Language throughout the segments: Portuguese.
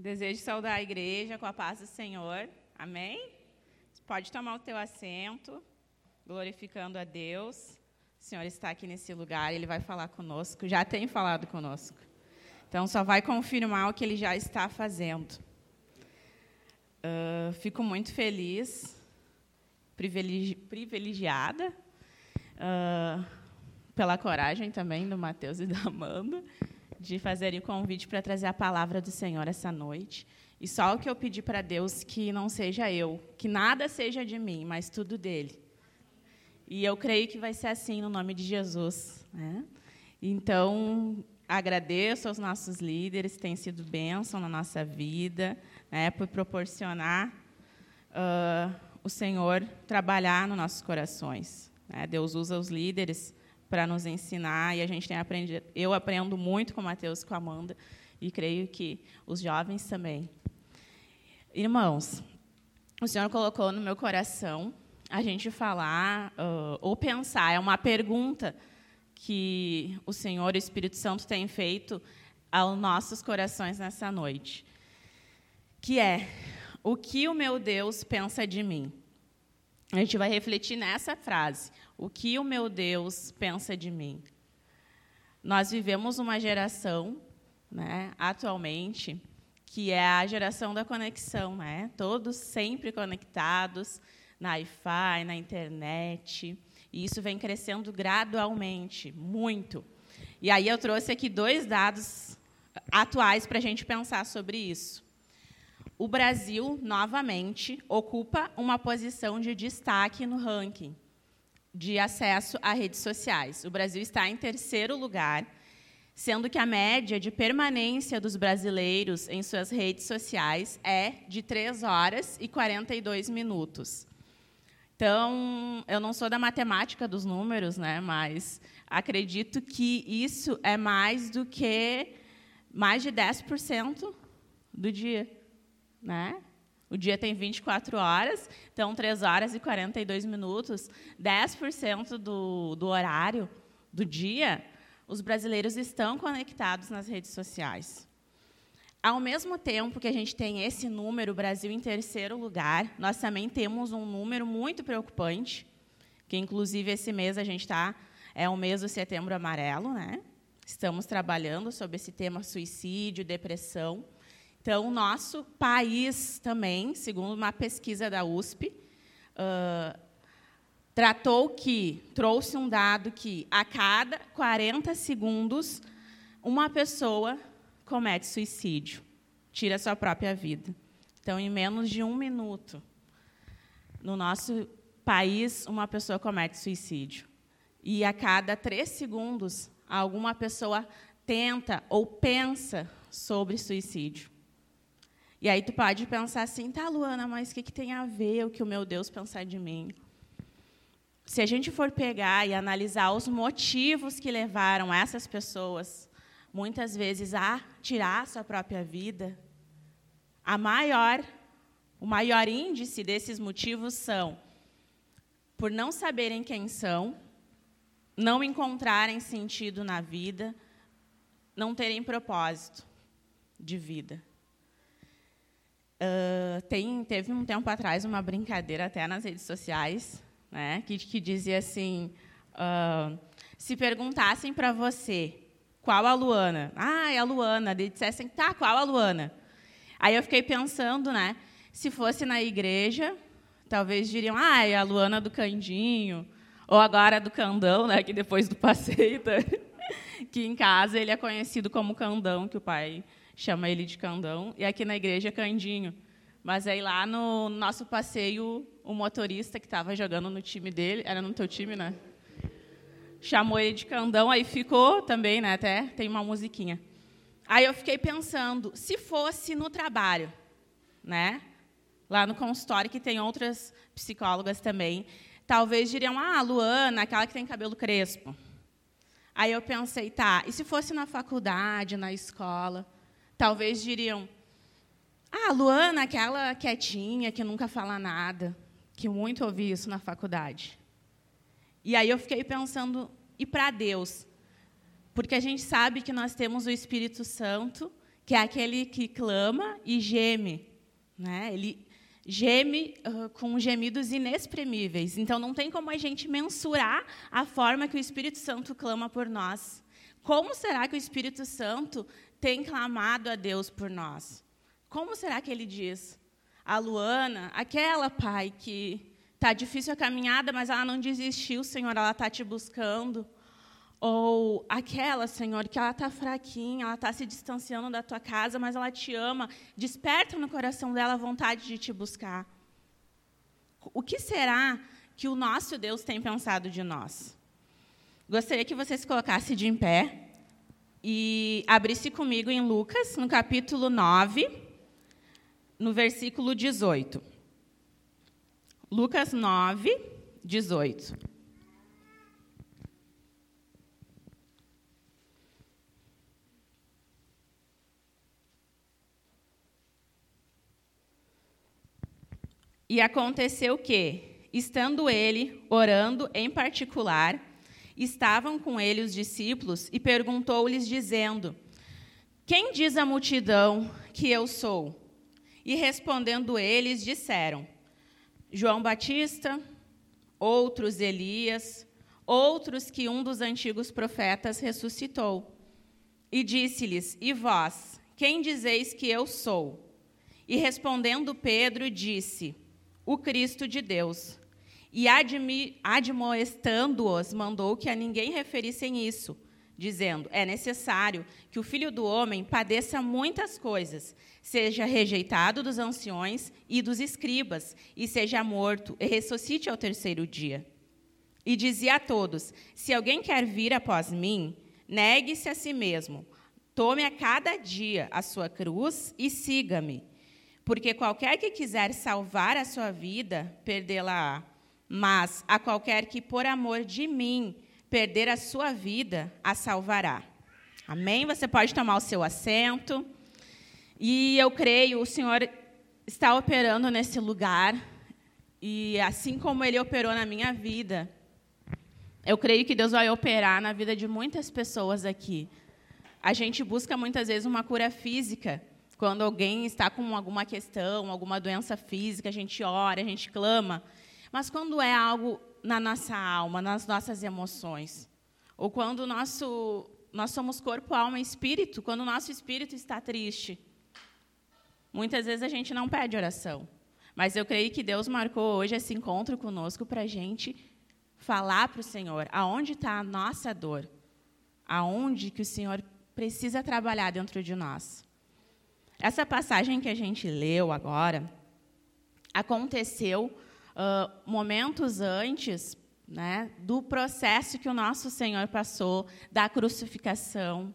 Desejo saudar a igreja com a paz do Senhor. Amém? Pode tomar o teu assento, glorificando a Deus. O Senhor está aqui nesse lugar, Ele vai falar conosco. Já tem falado conosco. Então, só vai confirmar o que Ele já está fazendo. Uh, fico muito feliz, privilegi privilegiada, uh, pela coragem também do Mateus e da Amanda de fazerem o convite para trazer a palavra do Senhor essa noite. E só o que eu pedi para Deus que não seja eu, que nada seja de mim, mas tudo dele. E eu creio que vai ser assim no nome de Jesus. Né? Então, agradeço aos nossos líderes, têm sido bênção na nossa vida, né, por proporcionar uh, o Senhor trabalhar nos nossos corações. Né? Deus usa os líderes para nos ensinar e a gente tem aprendido. Eu aprendo muito com o Mateus e com a Amanda e creio que os jovens também. Irmãos, o Senhor colocou no meu coração a gente falar uh, ou pensar, é uma pergunta que o Senhor, o Espírito Santo, tem feito aos nossos corações nessa noite, que é o que o meu Deus pensa de mim. A gente vai refletir nessa frase. O que o meu Deus pensa de mim? Nós vivemos uma geração, né, atualmente, que é a geração da conexão, né? Todos sempre conectados na Wi-Fi, na internet. E isso vem crescendo gradualmente, muito. E aí eu trouxe aqui dois dados atuais para a gente pensar sobre isso. O Brasil, novamente, ocupa uma posição de destaque no ranking de acesso a redes sociais. O Brasil está em terceiro lugar, sendo que a média de permanência dos brasileiros em suas redes sociais é de 3 horas e 42 minutos. Então, eu não sou da matemática dos números, né, mas acredito que isso é mais do que mais de 10% do dia, né? O dia tem 24 horas, então 3 horas e 42 minutos, 10% do, do horário do dia, os brasileiros estão conectados nas redes sociais. Ao mesmo tempo que a gente tem esse número, o Brasil em terceiro lugar, nós também temos um número muito preocupante, que inclusive esse mês a gente está, é o mês do setembro amarelo, né? Estamos trabalhando sobre esse tema suicídio, depressão. Então, nosso país também, segundo uma pesquisa da USP, uh, tratou que, trouxe um dado que a cada 40 segundos, uma pessoa comete suicídio, tira sua própria vida. Então, em menos de um minuto, no nosso país, uma pessoa comete suicídio. E a cada três segundos, alguma pessoa tenta ou pensa sobre suicídio. E aí tu pode pensar assim, tá, Luana, mas o que, que tem a ver o que o meu Deus pensar de mim? Se a gente for pegar e analisar os motivos que levaram essas pessoas, muitas vezes, a tirar a sua própria vida, a maior, o maior índice desses motivos são por não saberem quem são, não encontrarem sentido na vida, não terem propósito de vida. Uh, tem, teve um tempo atrás uma brincadeira até nas redes sociais, né, que, que dizia assim: uh, se perguntassem para você qual a Luana, ah, é a Luana, e dissessem, tá, qual a Luana? Aí eu fiquei pensando, né, se fosse na igreja, talvez diriam, ah, é a Luana do Candinho, ou agora do Candão, né, que depois do passeio, tá? que em casa ele é conhecido como Candão, que o pai chama ele de Candão, e aqui na igreja Candinho. Mas aí lá no nosso passeio, o motorista que estava jogando no time dele, era no teu time, né? Chamou ele de Candão, aí ficou também, né? Até tem uma musiquinha. Aí eu fiquei pensando, se fosse no trabalho, né? Lá no consultório, que tem outras psicólogas também, talvez diriam, ah, Luana, aquela que tem cabelo crespo. Aí eu pensei, tá, e se fosse na faculdade, na escola? Talvez diriam: Ah, Luana, aquela quietinha que nunca fala nada, que muito ouvi isso na faculdade. E aí eu fiquei pensando: e para Deus? Porque a gente sabe que nós temos o Espírito Santo, que é aquele que clama e geme. Né? Ele geme uh, com gemidos inexprimíveis. Então, não tem como a gente mensurar a forma que o Espírito Santo clama por nós. Como será que o Espírito Santo tem clamado a Deus por nós? Como será que ele diz? A Luana, aquela pai que está difícil a caminhada, mas ela não desistiu, Senhor, ela está te buscando. Ou aquela, Senhor, que ela está fraquinha, ela está se distanciando da tua casa, mas ela te ama. Desperta no coração dela a vontade de te buscar. O que será que o nosso Deus tem pensado de nós? Gostaria que você se colocasse de em pé e abrisse comigo em Lucas, no capítulo 9, no versículo 18. Lucas 9, 18. E aconteceu que, estando ele orando em particular, estavam com ele os discípulos e perguntou-lhes, dizendo: Quem diz a multidão que eu sou? E respondendo eles, disseram: João Batista, outros Elias, outros que um dos antigos profetas ressuscitou. E disse-lhes: E vós, quem dizeis que eu sou? E respondendo Pedro, disse: o Cristo de Deus. E admoestando-os, mandou que a ninguém referissem isso, dizendo: É necessário que o filho do homem padeça muitas coisas, seja rejeitado dos anciões e dos escribas, e seja morto, e ressuscite ao terceiro dia. E dizia a todos: Se alguém quer vir após mim, negue-se a si mesmo, tome a cada dia a sua cruz e siga-me. Porque qualquer que quiser salvar a sua vida, perdê-la-á. Mas a qualquer que, por amor de mim, perder a sua vida, a salvará. Amém? Você pode tomar o seu assento. E eu creio, o Senhor está operando nesse lugar. E assim como Ele operou na minha vida, eu creio que Deus vai operar na vida de muitas pessoas aqui. A gente busca muitas vezes uma cura física, quando alguém está com alguma questão, alguma doença física, a gente ora, a gente clama. Mas quando é algo na nossa alma, nas nossas emoções, ou quando nosso, nós somos corpo, alma e espírito, quando o nosso espírito está triste, muitas vezes a gente não pede oração. Mas eu creio que Deus marcou hoje esse encontro conosco para a gente falar para o Senhor aonde está a nossa dor, aonde que o Senhor precisa trabalhar dentro de nós. Essa passagem que a gente leu agora aconteceu uh, momentos antes né, do processo que o nosso Senhor passou, da crucificação,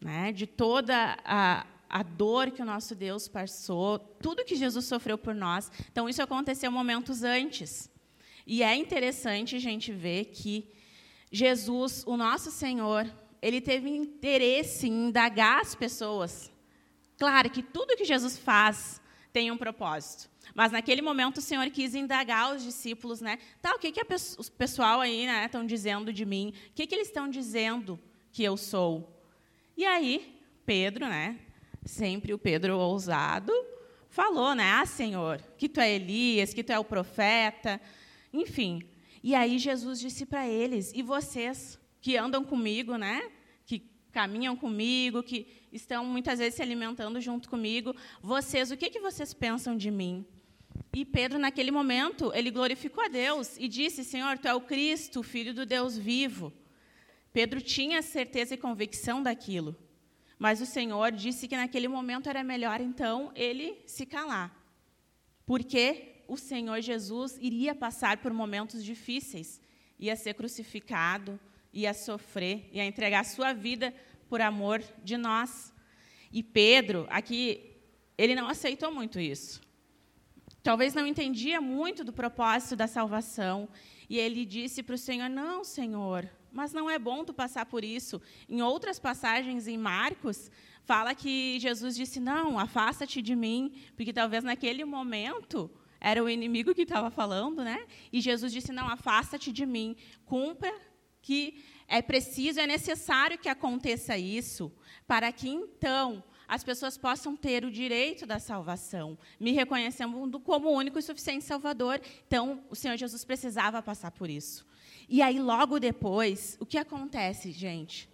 né, de toda a, a dor que o nosso Deus passou, tudo que Jesus sofreu por nós. Então, isso aconteceu momentos antes. E é interessante a gente ver que Jesus, o nosso Senhor, ele teve interesse em indagar as pessoas Claro que tudo que Jesus faz tem um propósito. Mas naquele momento o Senhor quis indagar os discípulos, né? Tá, o que, que o pessoal aí estão né, dizendo de mim? O que, que eles estão dizendo que eu sou? E aí, Pedro, né? Sempre o Pedro ousado, falou, né? Ah, Senhor, que tu é Elias, que tu é o profeta, enfim. E aí Jesus disse para eles: e vocês que andam comigo, né? Que caminham comigo, que estão muitas vezes se alimentando junto comigo. Vocês, o que, que vocês pensam de mim? E Pedro, naquele momento, ele glorificou a Deus e disse: Senhor, tu é o Cristo, filho do Deus vivo. Pedro tinha certeza e convicção daquilo. Mas o Senhor disse que naquele momento era melhor, então, ele se calar. Porque o Senhor Jesus iria passar por momentos difíceis, ia ser crucificado, ia sofrer, ia entregar sua vida por amor de nós. E Pedro, aqui, ele não aceitou muito isso. Talvez não entendia muito do propósito da salvação. E ele disse para o Senhor: Não, Senhor, mas não é bom tu passar por isso. Em outras passagens em Marcos, fala que Jesus disse: Não, afasta-te de mim, porque talvez naquele momento era o inimigo que estava falando, né? E Jesus disse: Não, afasta-te de mim, cumpra que é preciso, é necessário que aconteça isso, para que então as pessoas possam ter o direito da salvação, me reconhecendo como único e suficiente Salvador. Então, o Senhor Jesus precisava passar por isso. E aí, logo depois, o que acontece, gente?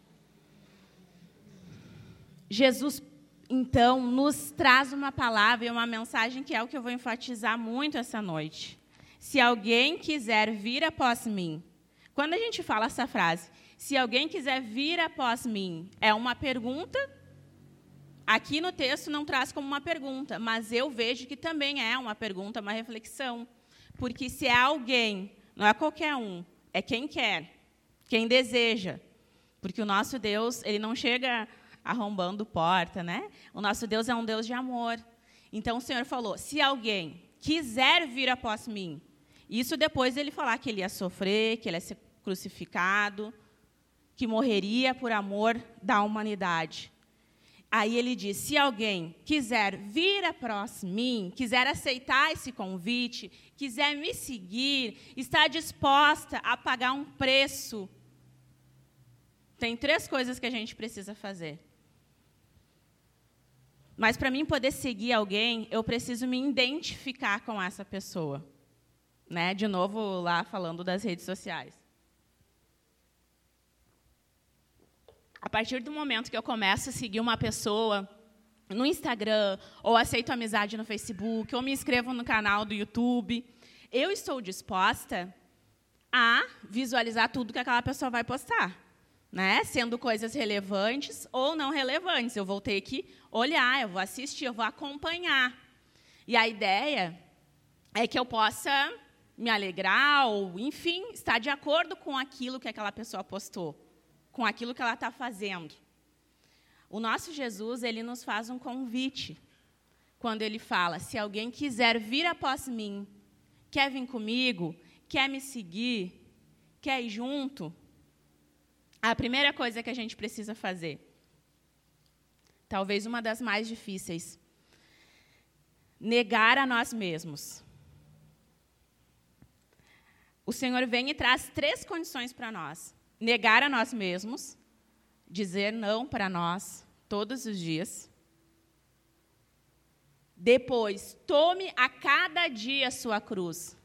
Jesus, então, nos traz uma palavra e uma mensagem que é o que eu vou enfatizar muito essa noite. Se alguém quiser vir após mim. Quando a gente fala essa frase, se alguém quiser vir após mim, é uma pergunta. Aqui no texto não traz como uma pergunta, mas eu vejo que também é uma pergunta, uma reflexão. Porque se é alguém, não é qualquer um, é quem quer, quem deseja. Porque o nosso Deus, ele não chega arrombando porta, né? O nosso Deus é um Deus de amor. Então o Senhor falou: se alguém quiser vir após mim, isso depois ele falar que ele ia sofrer, que ele ia ser crucificado, que morreria por amor da humanidade. Aí ele diz: se alguém quiser vir após mim, quiser aceitar esse convite, quiser me seguir, está disposta a pagar um preço. Tem três coisas que a gente precisa fazer. Mas para mim poder seguir alguém, eu preciso me identificar com essa pessoa. Né? De novo, lá falando das redes sociais. A partir do momento que eu começo a seguir uma pessoa no Instagram, ou aceito amizade no Facebook, ou me inscrevo no canal do YouTube, eu estou disposta a visualizar tudo que aquela pessoa vai postar né? Sendo coisas relevantes ou não relevantes. Eu vou ter que olhar, eu vou assistir, eu vou acompanhar. E a ideia é que eu possa me alegrar ou, enfim, estar de acordo com aquilo que aquela pessoa postou, com aquilo que ela está fazendo. O nosso Jesus, ele nos faz um convite quando ele fala: se alguém quiser vir após mim, quer vir comigo, quer me seguir, quer ir junto, a primeira coisa que a gente precisa fazer, talvez uma das mais difíceis, negar a nós mesmos. O Senhor vem e traz três condições para nós: negar a nós mesmos, dizer não para nós todos os dias. Depois, tome a cada dia a sua cruz.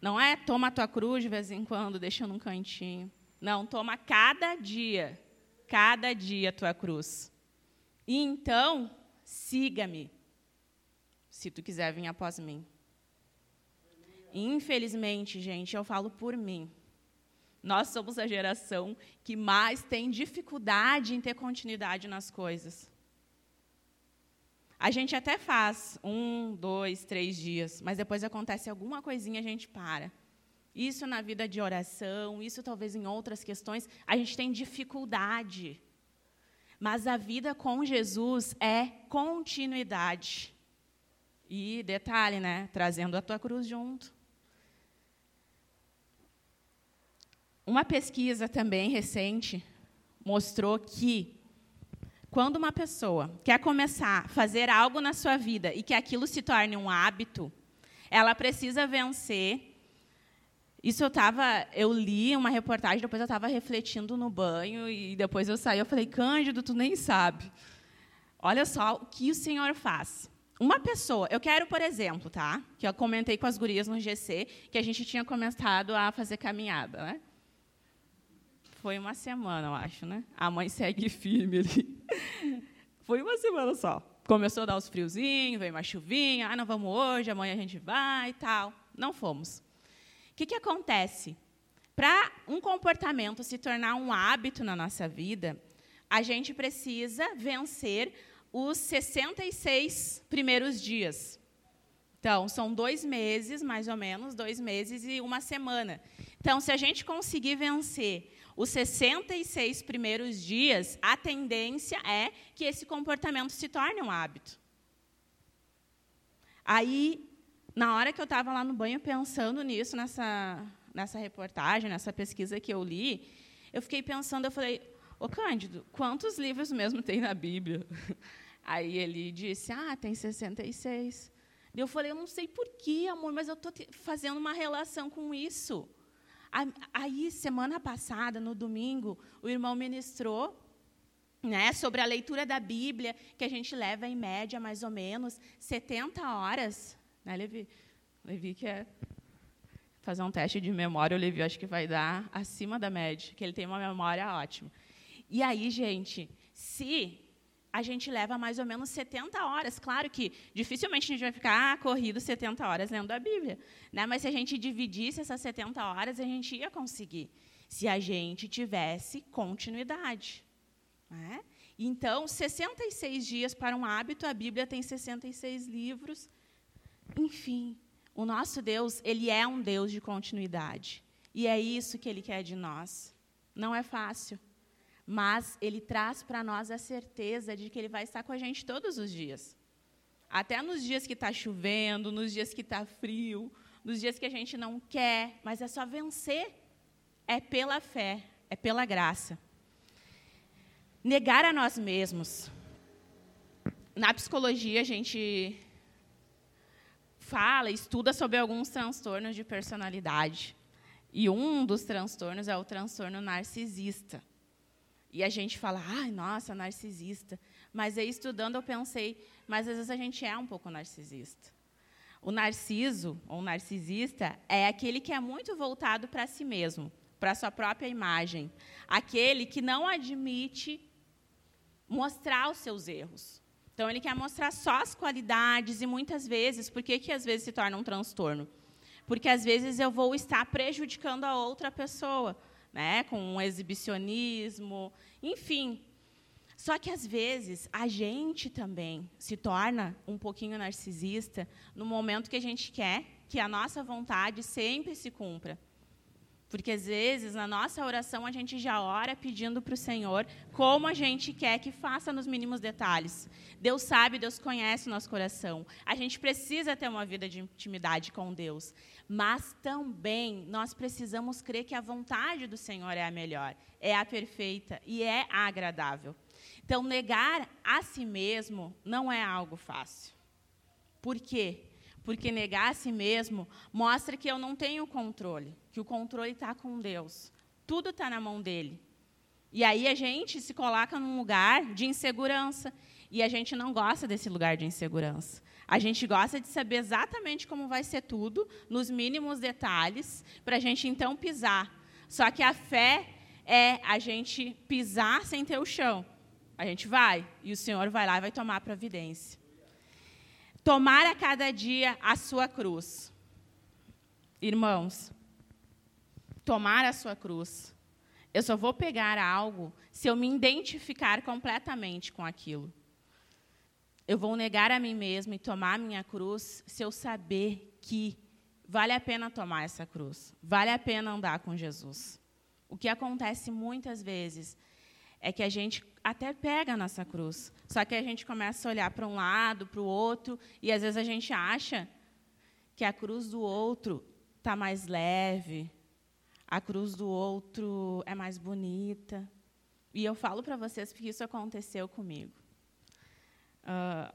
Não é toma a tua cruz de vez em quando, deixa num cantinho. Não, toma cada dia, cada dia a tua cruz. E então, siga-me, se tu quiser vir após mim. Infelizmente, gente, eu falo por mim. Nós somos a geração que mais tem dificuldade em ter continuidade nas coisas. A gente até faz um, dois, três dias, mas depois acontece alguma coisinha a gente para. Isso na vida de oração, isso talvez em outras questões, a gente tem dificuldade. Mas a vida com Jesus é continuidade. E detalhe, né? Trazendo a tua cruz junto. Uma pesquisa também recente mostrou que quando uma pessoa quer começar a fazer algo na sua vida e que aquilo se torne um hábito, ela precisa vencer isso eu tava, eu li uma reportagem, depois eu estava refletindo no banho e depois eu saí, eu falei, Cândido, tu nem sabe. Olha só o que o Senhor faz. Uma pessoa, eu quero, por exemplo, tá? Que eu comentei com as gurias no GC que a gente tinha começado a fazer caminhada, né? Foi uma semana, eu acho, né? A mãe segue firme ali. Foi uma semana só. Começou a dar os friozinhos, veio uma chuvinha, ah, não vamos hoje, amanhã a gente vai e tal. Não fomos. O que, que acontece? Para um comportamento se tornar um hábito na nossa vida, a gente precisa vencer os 66 primeiros dias. Então, são dois meses, mais ou menos, dois meses e uma semana. Então, se a gente conseguir vencer os 66 primeiros dias, a tendência é que esse comportamento se torne um hábito. Aí, na hora que eu estava lá no banho pensando nisso, nessa, nessa reportagem, nessa pesquisa que eu li, eu fiquei pensando, eu falei, ô Cândido, quantos livros mesmo tem na Bíblia? Aí ele disse, ah, tem 66. Eu falei, eu não sei porquê, amor, mas eu estou fazendo uma relação com isso. Aí, semana passada, no domingo, o irmão ministrou né, sobre a leitura da Bíblia, que a gente leva em média mais ou menos 70 horas. Né, Levi? Levi quer fazer um teste de memória, o Levi acho que vai dar acima da média, que ele tem uma memória ótima. E aí, gente, se a gente leva mais ou menos 70 horas. Claro que dificilmente a gente vai ficar corrido 70 horas lendo a Bíblia. Né? Mas se a gente dividisse essas 70 horas, a gente ia conseguir. Se a gente tivesse continuidade. Né? Então, 66 dias para um hábito, a Bíblia tem 66 livros. Enfim, o nosso Deus, ele é um Deus de continuidade. E é isso que ele quer de nós. Não é fácil mas ele traz para nós a certeza de que ele vai estar com a gente todos os dias. Até nos dias que está chovendo, nos dias que está frio, nos dias que a gente não quer, mas é só vencer. É pela fé, é pela graça. Negar a nós mesmos. Na psicologia, a gente fala, estuda sobre alguns transtornos de personalidade. E um dos transtornos é o transtorno narcisista. E a gente fala, ai, nossa, narcisista. Mas aí, estudando, eu pensei, mas às vezes a gente é um pouco narcisista. O narciso, ou narcisista, é aquele que é muito voltado para si mesmo, para a sua própria imagem. Aquele que não admite mostrar os seus erros. Então, ele quer mostrar só as qualidades e muitas vezes, por que, que às vezes se torna um transtorno? Porque às vezes eu vou estar prejudicando a outra pessoa né, com um exibicionismo, enfim. Só que às vezes a gente também se torna um pouquinho narcisista no momento que a gente quer que a nossa vontade sempre se cumpra. Porque às vezes na nossa oração a gente já ora pedindo para o Senhor como a gente quer que faça nos mínimos detalhes. Deus sabe, Deus conhece o nosso coração. A gente precisa ter uma vida de intimidade com Deus. Mas também nós precisamos crer que a vontade do Senhor é a melhor, é a perfeita e é a agradável. Então, negar a si mesmo não é algo fácil. Por quê? Porque negar a si mesmo mostra que eu não tenho controle que o controle está com Deus. Tudo está na mão dele. E aí a gente se coloca num lugar de insegurança. E a gente não gosta desse lugar de insegurança. A gente gosta de saber exatamente como vai ser tudo, nos mínimos detalhes, para a gente então pisar. Só que a fé é a gente pisar sem ter o chão. A gente vai, e o Senhor vai lá e vai tomar a providência. Tomar a cada dia a sua cruz. Irmãos, tomar a sua cruz. Eu só vou pegar algo se eu me identificar completamente com aquilo. Eu vou negar a mim mesmo e tomar a minha cruz se eu saber que vale a pena tomar essa cruz, vale a pena andar com Jesus. O que acontece muitas vezes é que a gente até pega a nossa cruz, só que a gente começa a olhar para um lado, para o outro, e às vezes a gente acha que a cruz do outro está mais leve, a cruz do outro é mais bonita. E eu falo para vocês que isso aconteceu comigo. Uh,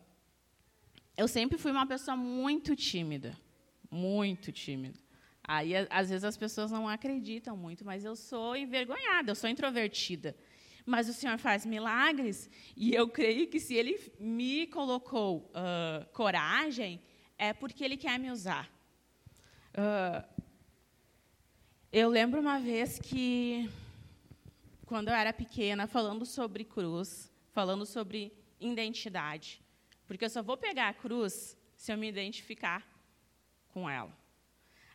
eu sempre fui uma pessoa muito tímida, muito tímida. Aí, às vezes, as pessoas não acreditam muito, mas eu sou envergonhada, eu sou introvertida. Mas o Senhor faz milagres, e eu creio que se Ele me colocou uh, coragem, é porque Ele quer me usar. Uh, eu lembro uma vez que, quando eu era pequena, falando sobre cruz, falando sobre identidade, porque eu só vou pegar a cruz se eu me identificar com ela.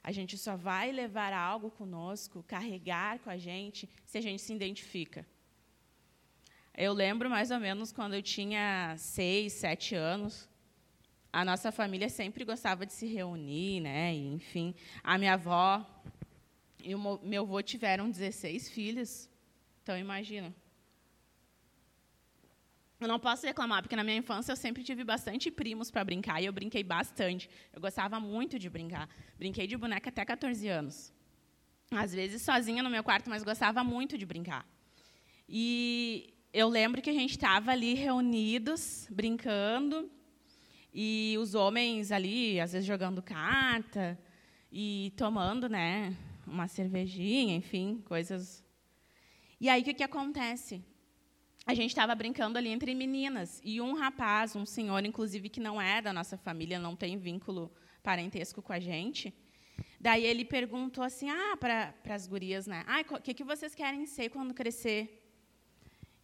A gente só vai levar algo conosco, carregar com a gente, se a gente se identifica. Eu lembro mais ou menos quando eu tinha seis, sete anos, a nossa família sempre gostava de se reunir, né? Enfim, a minha avó e o meu avô tiveram 16 filhos. Então, imagina. Eu não posso reclamar, porque na minha infância eu sempre tive bastante primos para brincar e eu brinquei bastante. Eu gostava muito de brincar. Brinquei de boneca até 14 anos. Às vezes sozinha no meu quarto, mas gostava muito de brincar. E eu lembro que a gente estava ali reunidos, brincando, e os homens ali, às vezes jogando carta e tomando, né, uma cervejinha, enfim, coisas. E aí o que, que acontece? a gente estava brincando ali entre meninas. E um rapaz, um senhor, inclusive, que não é da nossa família, não tem vínculo parentesco com a gente. Daí ele perguntou assim, ah, para as gurias, né? Ah, o que, que vocês querem ser quando crescer?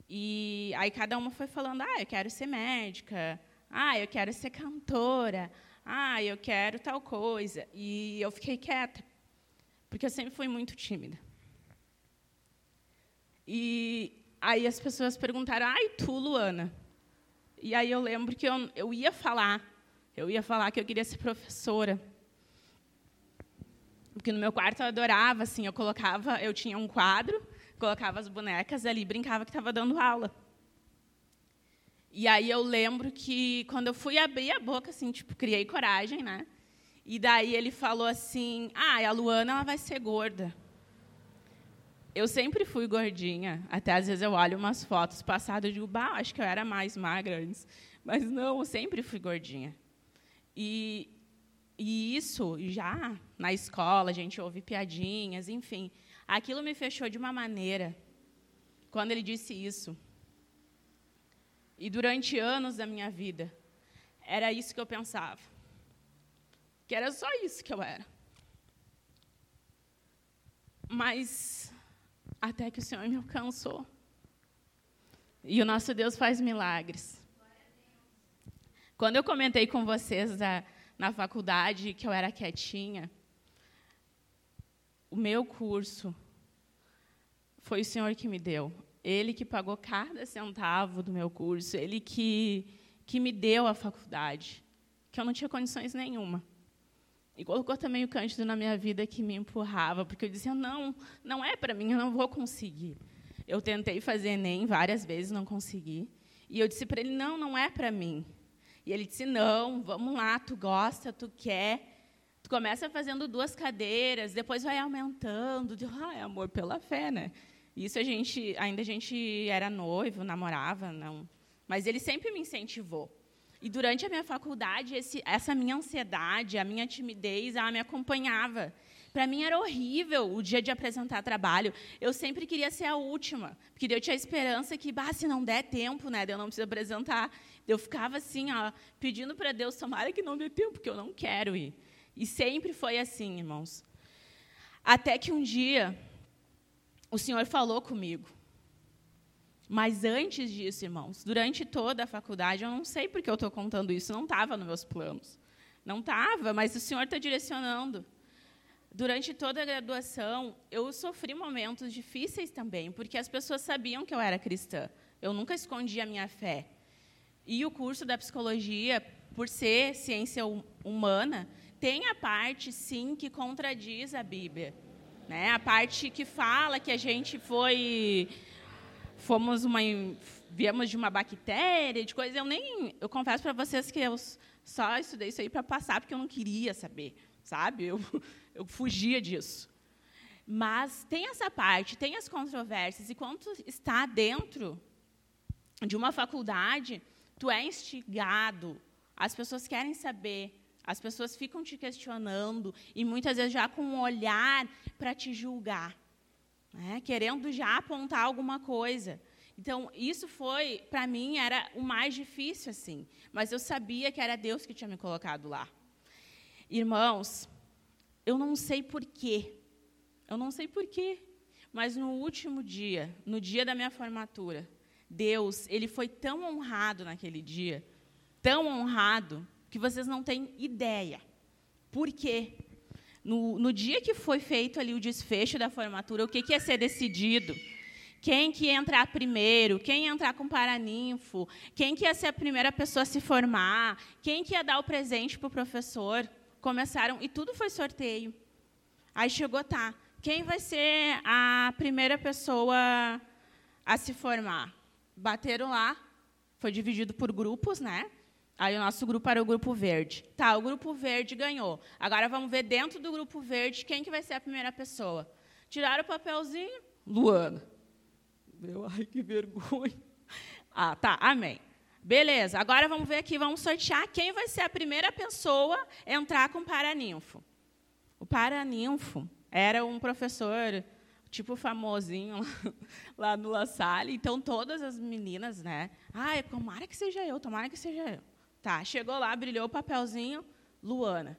E aí cada uma foi falando, ah, eu quero ser médica, ah, eu quero ser cantora, ah, eu quero tal coisa. E eu fiquei quieta, porque eu sempre fui muito tímida. E aí as pessoas perguntaram, ai, tu, Luana? E aí eu lembro que eu, eu ia falar, eu ia falar que eu queria ser professora. Porque no meu quarto eu adorava, assim, eu colocava, eu tinha um quadro, colocava as bonecas ali, brincava que estava dando aula. E aí eu lembro que quando eu fui abrir a boca, assim, tipo, criei coragem, né? E daí ele falou assim: "Ah, a Luana ela vai ser gorda". Eu sempre fui gordinha, até às vezes eu olho umas fotos passadas e digo: "Bah, acho que eu era mais magra antes". Mas não, eu sempre fui gordinha. E e isso já na escola, a gente ouve piadinhas, enfim. Aquilo me fechou de uma maneira quando ele disse isso. E durante anos da minha vida, era isso que eu pensava. Que era só isso que eu era. Mas até que o Senhor me alcançou. E o nosso Deus faz milagres. Quando eu comentei com vocês da, na faculdade que eu era quietinha, o meu curso foi o Senhor que me deu. Ele que pagou cada centavo do meu curso, ele que, que me deu a faculdade, que eu não tinha condições nenhuma. E colocou também o Cândido na minha vida que me empurrava, porque eu dizia: não, não é para mim, eu não vou conseguir. Eu tentei fazer Enem várias vezes, não consegui. E eu disse para ele: não, não é para mim. E ele disse: não, vamos lá, tu gosta, tu quer. Tu começa fazendo duas cadeiras, depois vai aumentando. De, ah, é amor pela fé, né? Isso a gente, ainda a gente era noivo, namorava, não. Mas ele sempre me incentivou. E durante a minha faculdade, esse, essa minha ansiedade, a minha timidez, ela me acompanhava. Para mim era horrível o dia de apresentar trabalho. Eu sempre queria ser a última, porque eu tinha a esperança que, bah, se não der tempo, né, eu não preciso apresentar. Eu ficava assim, ó, pedindo para Deus, tomara que não dê tempo, porque eu não quero ir. E sempre foi assim, irmãos. Até que um dia o Senhor falou comigo. Mas antes disso, irmãos, durante toda a faculdade, eu não sei porque eu estou contando isso, não estava nos meus planos. Não estava, mas o Senhor está direcionando. Durante toda a graduação, eu sofri momentos difíceis também, porque as pessoas sabiam que eu era cristã. Eu nunca escondi a minha fé. E o curso da psicologia, por ser ciência humana, tem a parte, sim, que contradiz a Bíblia. Né? A parte que fala que a gente foi. Fomos uma. Viemos de uma bactéria, de coisa. Eu nem. Eu confesso para vocês que eu só estudei isso aí para passar, porque eu não queria saber, sabe? Eu, eu fugia disso. Mas tem essa parte, tem as controvérsias, e quando está dentro de uma faculdade, tu é instigado, as pessoas querem saber, as pessoas ficam te questionando e muitas vezes já com um olhar para te julgar, né? querendo já apontar alguma coisa. Então, isso foi, para mim, era o mais difícil, assim. Mas eu sabia que era Deus que tinha me colocado lá. Irmãos, eu não sei porquê. Eu não sei porquê. Mas no último dia, no dia da minha formatura, Deus, ele foi tão honrado naquele dia, tão honrado, que vocês não têm ideia. Por quê? No, no dia que foi feito ali o desfecho da formatura, o que, que ia ser decidido? Quem que ia entrar primeiro? Quem ia entrar com paraninfo? Quem que ia ser a primeira pessoa a se formar? Quem que ia dar o presente para o professor? Começaram, e tudo foi sorteio. Aí chegou, tá, quem vai ser a primeira pessoa a se formar? Bateram lá, foi dividido por grupos, né? Aí o nosso grupo era o grupo verde. Tá, o grupo verde ganhou. Agora vamos ver dentro do grupo verde quem que vai ser a primeira pessoa. Tiraram o papelzinho, Luana. Meu, ai, que vergonha. Ah, tá, amém. Beleza, agora vamos ver aqui, vamos sortear quem vai ser a primeira pessoa a entrar com o paraninfo. O paraninfo era um professor tipo famosinho lá no La Salle. Então, todas as meninas, né? Ai, tomara que seja eu, tomara que seja eu. Tá, chegou lá, brilhou o papelzinho, Luana.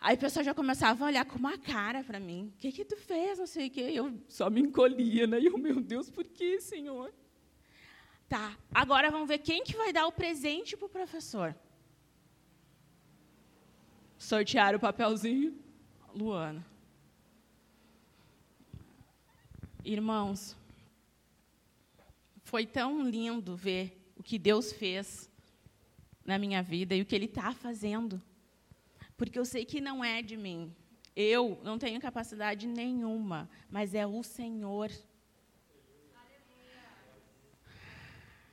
Aí o pessoal já começava a olhar com uma cara para mim. O que, que tu fez? Não sei o quê. Eu só me encolhia, né? E eu, meu Deus, por que, Senhor? Tá, agora vamos ver quem que vai dar o presente para o professor. Sortear o papelzinho. Luana. Irmãos, foi tão lindo ver o que Deus fez na minha vida e o que Ele está fazendo. Porque eu sei que não é de mim. Eu não tenho capacidade nenhuma, mas é o Senhor.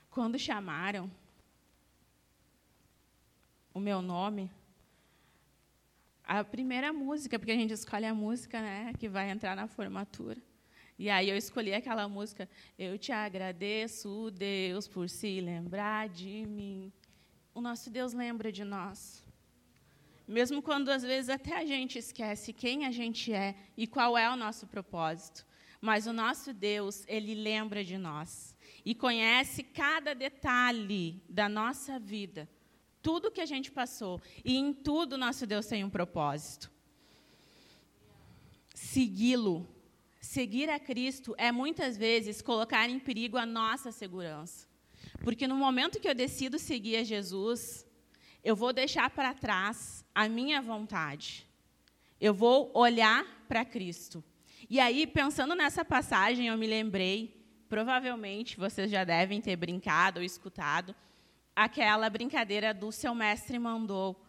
Quando chamaram o meu nome, a primeira música, porque a gente escolhe a música né, que vai entrar na formatura. E aí eu escolhi aquela música, Eu te agradeço, Deus, por se lembrar de mim. O nosso Deus lembra de nós. Mesmo quando às vezes até a gente esquece quem a gente é e qual é o nosso propósito. Mas o nosso Deus, ele lembra de nós e conhece cada detalhe da nossa vida, tudo que a gente passou. E em tudo nosso Deus tem um propósito. Segui-lo seguir a Cristo é muitas vezes colocar em perigo a nossa segurança. Porque no momento que eu decido seguir a Jesus, eu vou deixar para trás a minha vontade. Eu vou olhar para Cristo. E aí, pensando nessa passagem, eu me lembrei, provavelmente vocês já devem ter brincado ou escutado, aquela brincadeira do seu mestre mandou,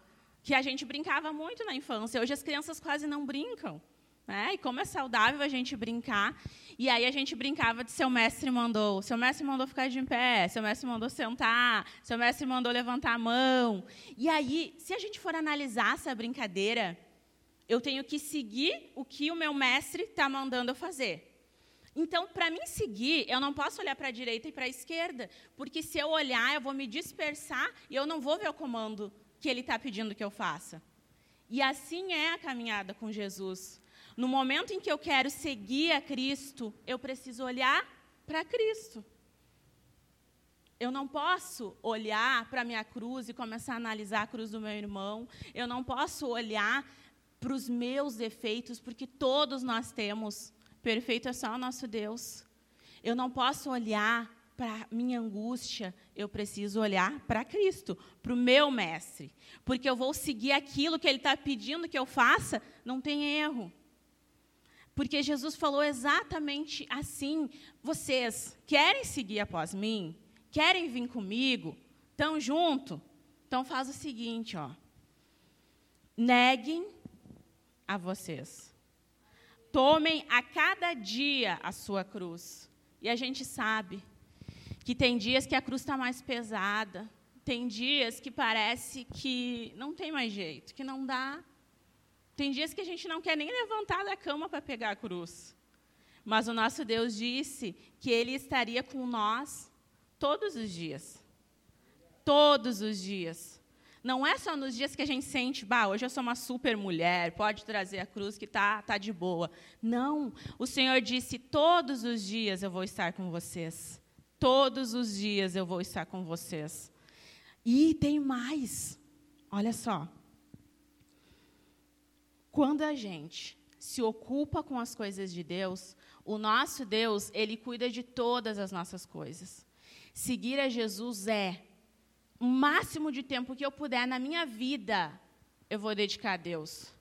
que a gente brincava muito na infância. Hoje as crianças quase não brincam. Né? E como é saudável a gente brincar. E aí a gente brincava de seu mestre mandou. Seu mestre mandou ficar de pé, seu mestre mandou sentar, seu mestre mandou levantar a mão. E aí, se a gente for analisar essa brincadeira, eu tenho que seguir o que o meu mestre está mandando eu fazer. Então, para mim seguir, eu não posso olhar para a direita e para a esquerda, porque se eu olhar, eu vou me dispersar e eu não vou ver o comando que ele está pedindo que eu faça. E assim é a caminhada com Jesus. No momento em que eu quero seguir a Cristo, eu preciso olhar para Cristo. Eu não posso olhar para a minha cruz e começar a analisar a cruz do meu irmão. Eu não posso olhar para os meus defeitos, porque todos nós temos. Perfeito é só o nosso Deus. Eu não posso olhar para minha angústia, eu preciso olhar para Cristo, para o meu mestre, porque eu vou seguir aquilo que Ele está pedindo que eu faça, não tem erro. Porque Jesus falou exatamente assim: vocês querem seguir após mim? Querem vir comigo? Estão junto? Então faz o seguinte, ó. Neguem a vocês. Tomem a cada dia a sua cruz. E a gente sabe que tem dias que a cruz está mais pesada, tem dias que parece que não tem mais jeito, que não dá. Tem dias que a gente não quer nem levantar da cama para pegar a cruz. Mas o nosso Deus disse que Ele estaria com nós todos os dias. Todos os dias. Não é só nos dias que a gente sente, bah, hoje eu sou uma super mulher, pode trazer a cruz que tá, tá de boa. Não. O Senhor disse: todos os dias eu vou estar com vocês. Todos os dias eu vou estar com vocês. E tem mais. Olha só. Quando a gente se ocupa com as coisas de Deus, o nosso Deus, ele cuida de todas as nossas coisas. Seguir a Jesus é o máximo de tempo que eu puder na minha vida, eu vou dedicar a Deus.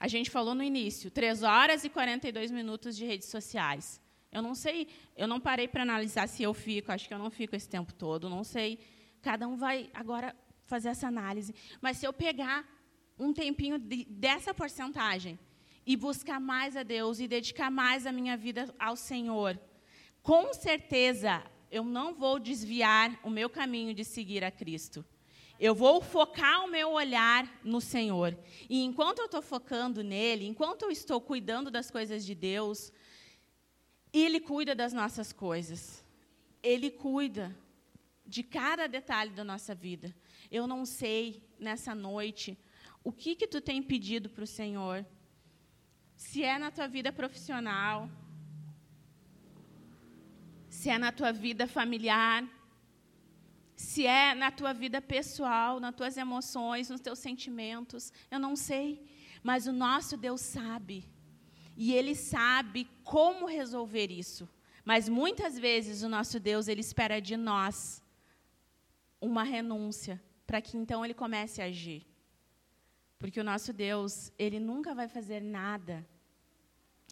A gente falou no início, 3 horas e 42 minutos de redes sociais. Eu não sei, eu não parei para analisar se eu fico, acho que eu não fico esse tempo todo, não sei. Cada um vai agora fazer essa análise. Mas se eu pegar um tempinho de, dessa porcentagem e buscar mais a Deus e dedicar mais a minha vida ao Senhor, com certeza eu não vou desviar o meu caminho de seguir a Cristo. Eu vou focar o meu olhar no Senhor. E enquanto eu estou focando nele, enquanto eu estou cuidando das coisas de Deus, Ele cuida das nossas coisas. Ele cuida de cada detalhe da nossa vida. Eu não sei, nessa noite, o que que tu tem pedido para o Senhor? Se é na tua vida profissional, se é na tua vida familiar, se é na tua vida pessoal, nas tuas emoções, nos teus sentimentos, eu não sei, mas o nosso Deus sabe. E ele sabe como resolver isso. Mas muitas vezes o nosso Deus, ele espera de nós uma renúncia, para que então ele comece a agir. Porque o nosso Deus, ele nunca vai fazer nada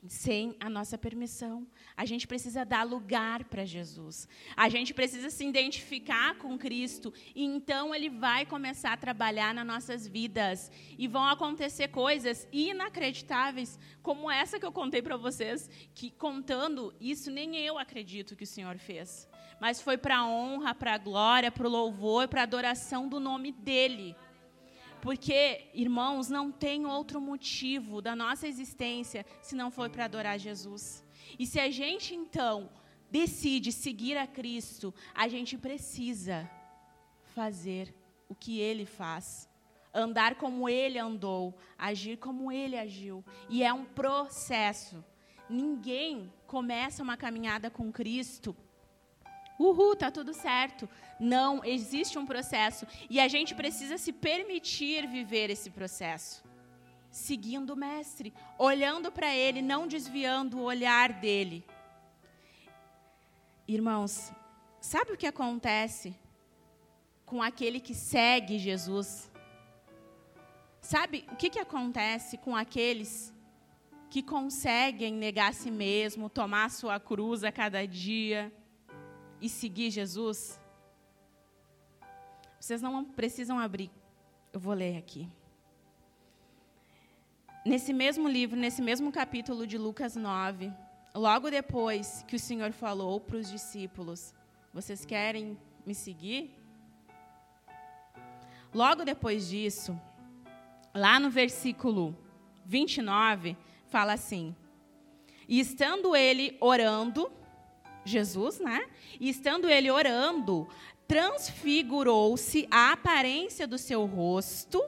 sem a nossa permissão. A gente precisa dar lugar para Jesus. A gente precisa se identificar com Cristo e então ele vai começar a trabalhar nas nossas vidas e vão acontecer coisas inacreditáveis, como essa que eu contei para vocês, que contando isso nem eu acredito que o Senhor fez, mas foi para a honra, para a glória, para o louvor, para a adoração do nome dele. Porque, irmãos, não tem outro motivo da nossa existência se não for para adorar Jesus. E se a gente, então, decide seguir a Cristo, a gente precisa fazer o que ele faz. Andar como ele andou, agir como ele agiu. E é um processo. Ninguém começa uma caminhada com Cristo Uhul, tá tudo certo. Não, existe um processo e a gente precisa se permitir viver esse processo. Seguindo o mestre, olhando para ele, não desviando o olhar dele. Irmãos, sabe o que acontece com aquele que segue Jesus? Sabe o que, que acontece com aqueles que conseguem negar a si mesmo, tomar sua cruz a cada dia? E seguir Jesus, vocês não precisam abrir. Eu vou ler aqui. Nesse mesmo livro, nesse mesmo capítulo de Lucas 9, logo depois que o Senhor falou para os discípulos: Vocês querem me seguir? Logo depois disso, lá no versículo 29, fala assim: E estando ele orando, Jesus, né? E estando ele orando, transfigurou-se a aparência do seu rosto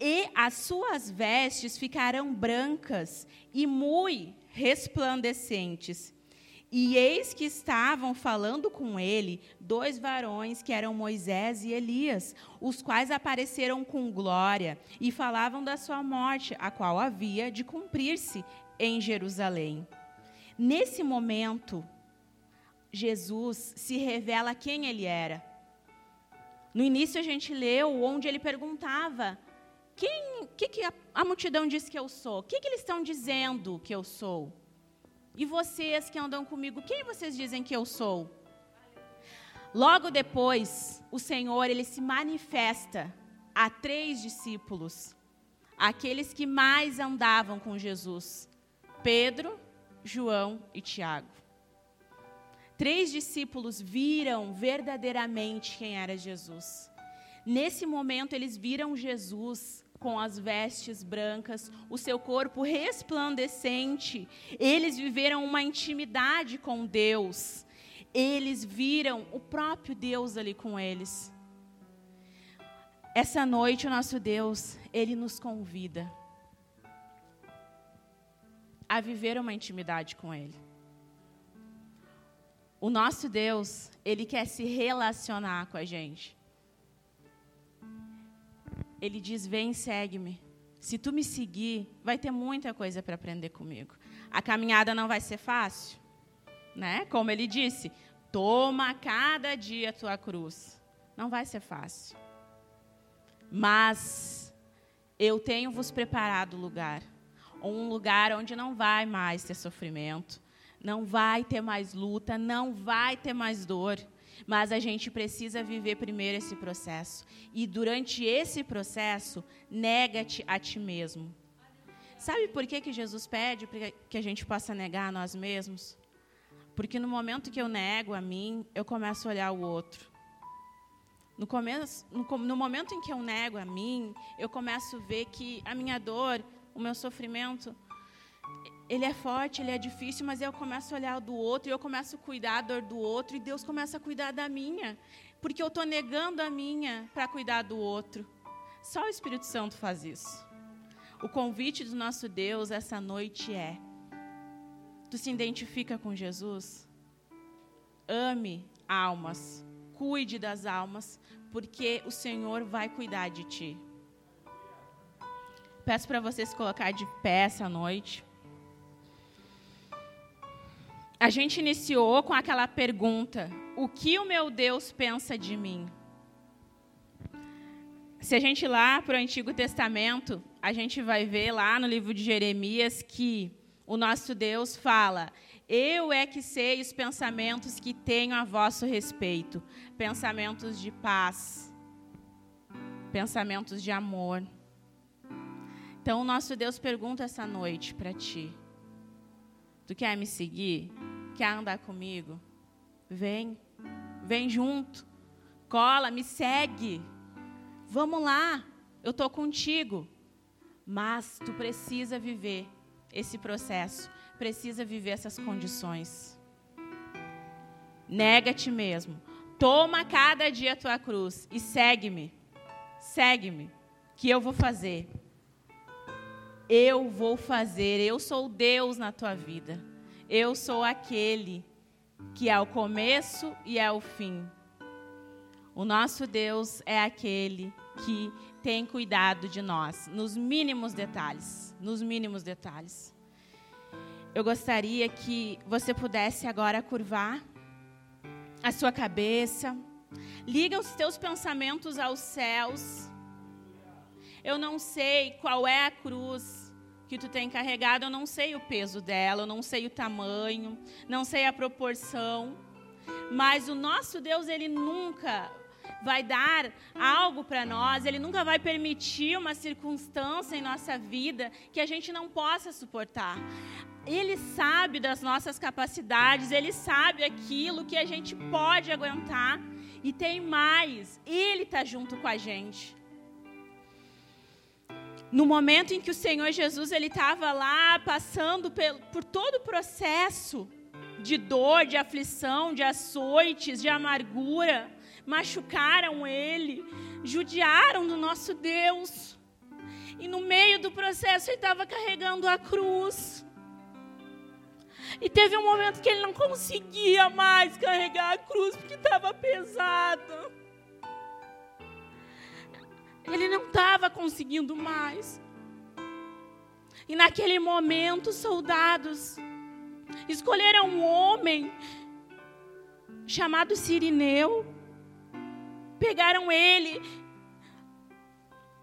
e as suas vestes ficaram brancas e muito resplandecentes. E eis que estavam falando com ele dois varões que eram Moisés e Elias, os quais apareceram com glória e falavam da sua morte, a qual havia de cumprir-se em Jerusalém. Nesse momento, Jesus se revela quem ele era. No início a gente leu onde ele perguntava: quem, que, que a, a multidão diz que eu sou? O que, que eles estão dizendo que eu sou? E vocês que andam comigo, quem vocês dizem que eu sou? Logo depois, o Senhor ele se manifesta a três discípulos, aqueles que mais andavam com Jesus: Pedro, João e Tiago. Três discípulos viram verdadeiramente quem era Jesus. Nesse momento, eles viram Jesus com as vestes brancas, o seu corpo resplandecente. Eles viveram uma intimidade com Deus. Eles viram o próprio Deus ali com eles. Essa noite, o nosso Deus, ele nos convida a viver uma intimidade com Ele. O nosso Deus, ele quer se relacionar com a gente. Ele diz: "Vem, segue-me". Se tu me seguir, vai ter muita coisa para aprender comigo. A caminhada não vai ser fácil, né? Como ele disse, toma cada dia a tua cruz. Não vai ser fácil. Mas eu tenho vos preparado lugar, um lugar onde não vai mais ter sofrimento, não vai ter mais luta, não vai ter mais dor. Mas a gente precisa viver primeiro esse processo. E durante esse processo, nega-te a ti mesmo. Sabe por que, que Jesus pede que a gente possa negar a nós mesmos? Porque no momento que eu nego a mim, eu começo a olhar o outro. No, começo, no, no momento em que eu nego a mim, eu começo a ver que a minha dor, o meu sofrimento, ele é forte, ele é difícil, mas eu começo a olhar do outro, eu começo a cuidar da dor do outro, e Deus começa a cuidar da minha, porque eu estou negando a minha para cuidar do outro. Só o Espírito Santo faz isso. O convite do nosso Deus essa noite é: tu se identifica com Jesus? ame almas, cuide das almas, porque o Senhor vai cuidar de ti. Peço para vocês colocar de pé essa noite. A gente iniciou com aquela pergunta: o que o meu Deus pensa de mim? Se a gente ir lá para o Antigo Testamento, a gente vai ver lá no livro de Jeremias que o nosso Deus fala: Eu é que sei os pensamentos que tenho a vosso respeito, pensamentos de paz, pensamentos de amor. Então, o nosso Deus pergunta essa noite para ti: Tu quer me seguir? Quer andar comigo? Vem, vem junto, cola, me segue. Vamos lá, eu estou contigo. Mas tu precisa viver esse processo, precisa viver essas condições. Nega ti mesmo. Toma cada dia a tua cruz e segue-me. Segue-me, que eu vou fazer. Eu vou fazer, eu sou Deus na tua vida. Eu sou aquele que é o começo e é o fim. O nosso Deus é aquele que tem cuidado de nós, nos mínimos detalhes, nos mínimos detalhes. Eu gostaria que você pudesse agora curvar a sua cabeça, liga os teus pensamentos aos céus. Eu não sei qual é a cruz que tu tem carregado, eu não sei o peso dela, eu não sei o tamanho, não sei a proporção, mas o nosso Deus, ele nunca vai dar algo para nós, Ele nunca vai permitir uma circunstância em nossa vida que a gente não possa suportar. Ele sabe das nossas capacidades, Ele sabe aquilo que a gente pode aguentar. E tem mais, Ele está junto com a gente. No momento em que o Senhor Jesus ele estava lá passando por, por todo o processo de dor, de aflição, de açoites, de amargura, machucaram ele, judiaram do nosso Deus. E no meio do processo ele estava carregando a cruz. E teve um momento que ele não conseguia mais carregar a cruz porque estava pesada. Ele não estava conseguindo mais. E naquele momento, os soldados escolheram um homem chamado Sirineu pegaram ele.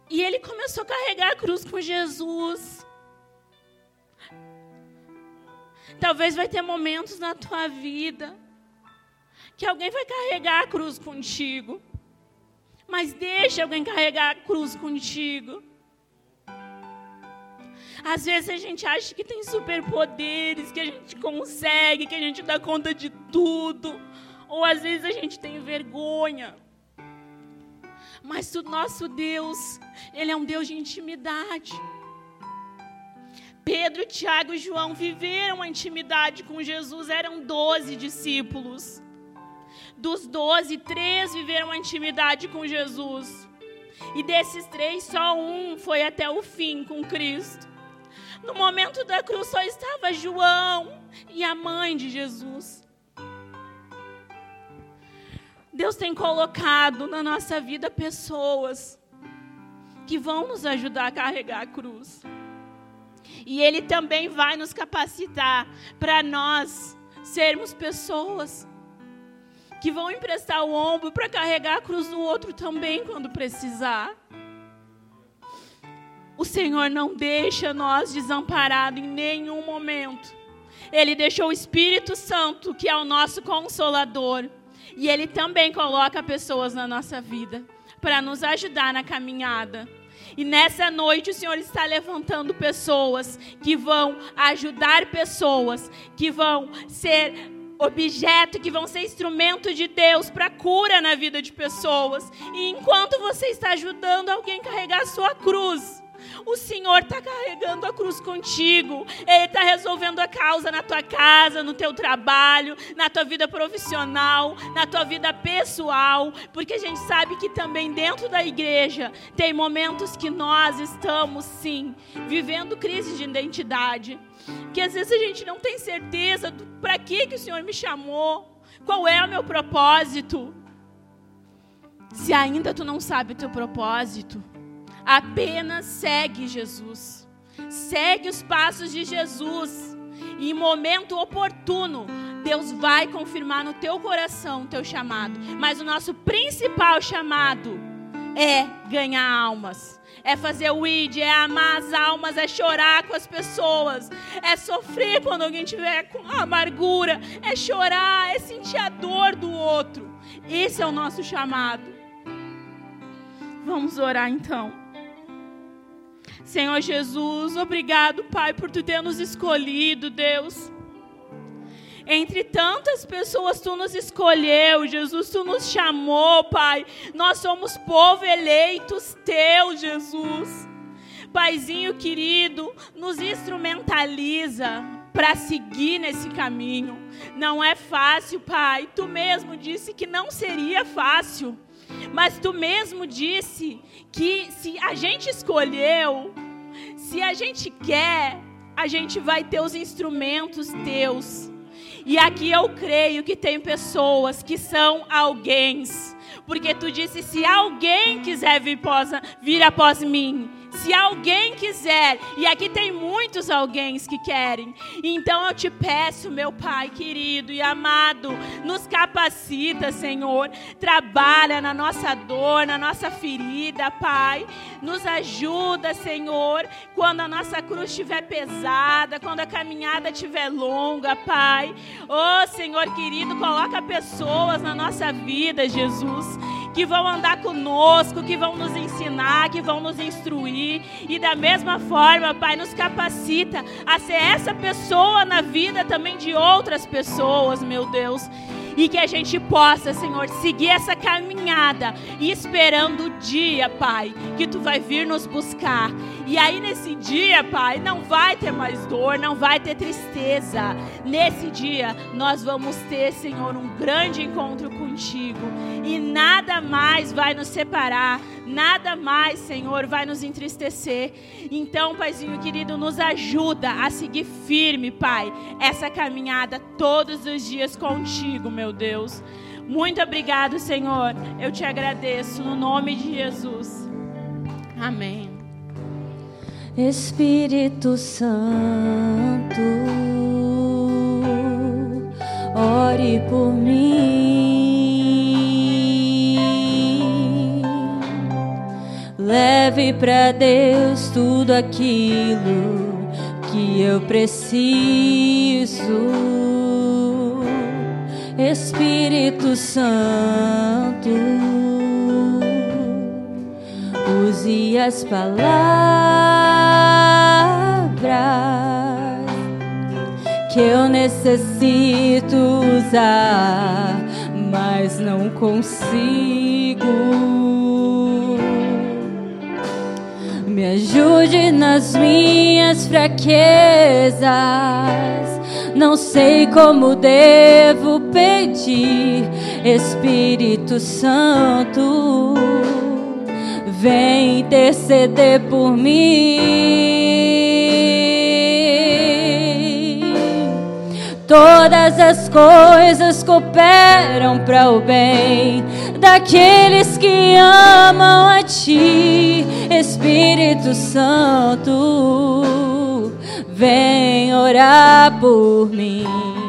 E ele começou a carregar a cruz com Jesus. Talvez vai ter momentos na tua vida que alguém vai carregar a cruz contigo. Mas deixa alguém carregar a cruz contigo. Às vezes a gente acha que tem superpoderes, que a gente consegue, que a gente dá conta de tudo. Ou às vezes a gente tem vergonha. Mas o nosso Deus, Ele é um Deus de intimidade. Pedro, Tiago e João viveram a intimidade com Jesus, eram doze discípulos. Dos doze, três viveram a intimidade com Jesus. E desses três, só um foi até o fim com Cristo. No momento da cruz só estava João e a mãe de Jesus. Deus tem colocado na nossa vida pessoas que vão nos ajudar a carregar a cruz. E Ele também vai nos capacitar para nós sermos pessoas que vão emprestar o ombro para carregar a cruz do outro também quando precisar. O Senhor não deixa nós desamparados em nenhum momento. Ele deixou o Espírito Santo, que é o nosso consolador e Ele também coloca pessoas na nossa vida para nos ajudar na caminhada. E nessa noite o Senhor está levantando pessoas que vão ajudar pessoas, que vão ser objeto, que vão ser instrumento de Deus para cura na vida de pessoas. E enquanto você está ajudando alguém a carregar a sua cruz, o Senhor está carregando a cruz contigo. Ele está resolvendo a causa na tua casa, no teu trabalho, na tua vida profissional, na tua vida pessoal. Porque a gente sabe que também dentro da igreja tem momentos que nós estamos, sim, vivendo crise de identidade. Que às vezes a gente não tem certeza para que, que o Senhor me chamou. Qual é o meu propósito? Se ainda tu não sabe o teu propósito, apenas segue Jesus. Segue os passos de Jesus. E em momento oportuno, Deus vai confirmar no teu coração o teu chamado. Mas o nosso principal chamado é ganhar almas. É fazer o id, é amar as almas, é chorar com as pessoas, é sofrer quando alguém tiver com amargura, é chorar, é sentir a dor do outro. Esse é o nosso chamado. Vamos orar então. Senhor Jesus, obrigado, Pai, por tu ter nos escolhido, Deus. Entre tantas pessoas tu nos escolheu, Jesus, tu nos chamou, Pai. Nós somos povo eleitos teu, Jesus. Paizinho querido, nos instrumentaliza para seguir nesse caminho. Não é fácil, Pai. Tu mesmo disse que não seria fácil. Mas tu mesmo disse que se a gente escolheu, se a gente quer, a gente vai ter os instrumentos teus. E aqui eu creio que tem pessoas que são alguém. Porque tu disse: se alguém quiser vir, vir após mim, se alguém quiser, e aqui tem muitos alguém que querem, então eu te peço, meu Pai querido e amado, nos capacita, Senhor, trabalha na nossa dor, na nossa ferida, Pai, nos ajuda, Senhor, quando a nossa cruz estiver pesada, quando a caminhada estiver longa, Pai. Oh, Senhor querido, coloca pessoas na nossa vida, Jesus que vão andar conosco, que vão nos ensinar, que vão nos instruir. E da mesma forma, Pai, nos capacita a ser essa pessoa na vida também de outras pessoas, meu Deus e que a gente possa, Senhor, seguir essa caminhada e esperando o dia, Pai, que tu vai vir nos buscar. E aí nesse dia, Pai, não vai ter mais dor, não vai ter tristeza. Nesse dia nós vamos ter, Senhor, um grande encontro contigo e nada mais vai nos separar, nada mais, Senhor, vai nos entristecer. Então, Paizinho querido, nos ajuda a seguir firme, Pai, essa caminhada todos os dias contigo, meu Deus. Muito obrigado, Senhor. Eu te agradeço no nome de Jesus. Amém. Espírito Santo, ore por mim. Leve para Deus tudo aquilo que eu preciso. Espírito Santo, use as palavras que eu necessito usar, mas não consigo. Me ajude nas minhas fraquezas. Não sei como devo pedir, Espírito Santo, vem interceder por mim. Todas as coisas cooperam para o bem daqueles que amam a Ti, Espírito Santo vem orar por mim.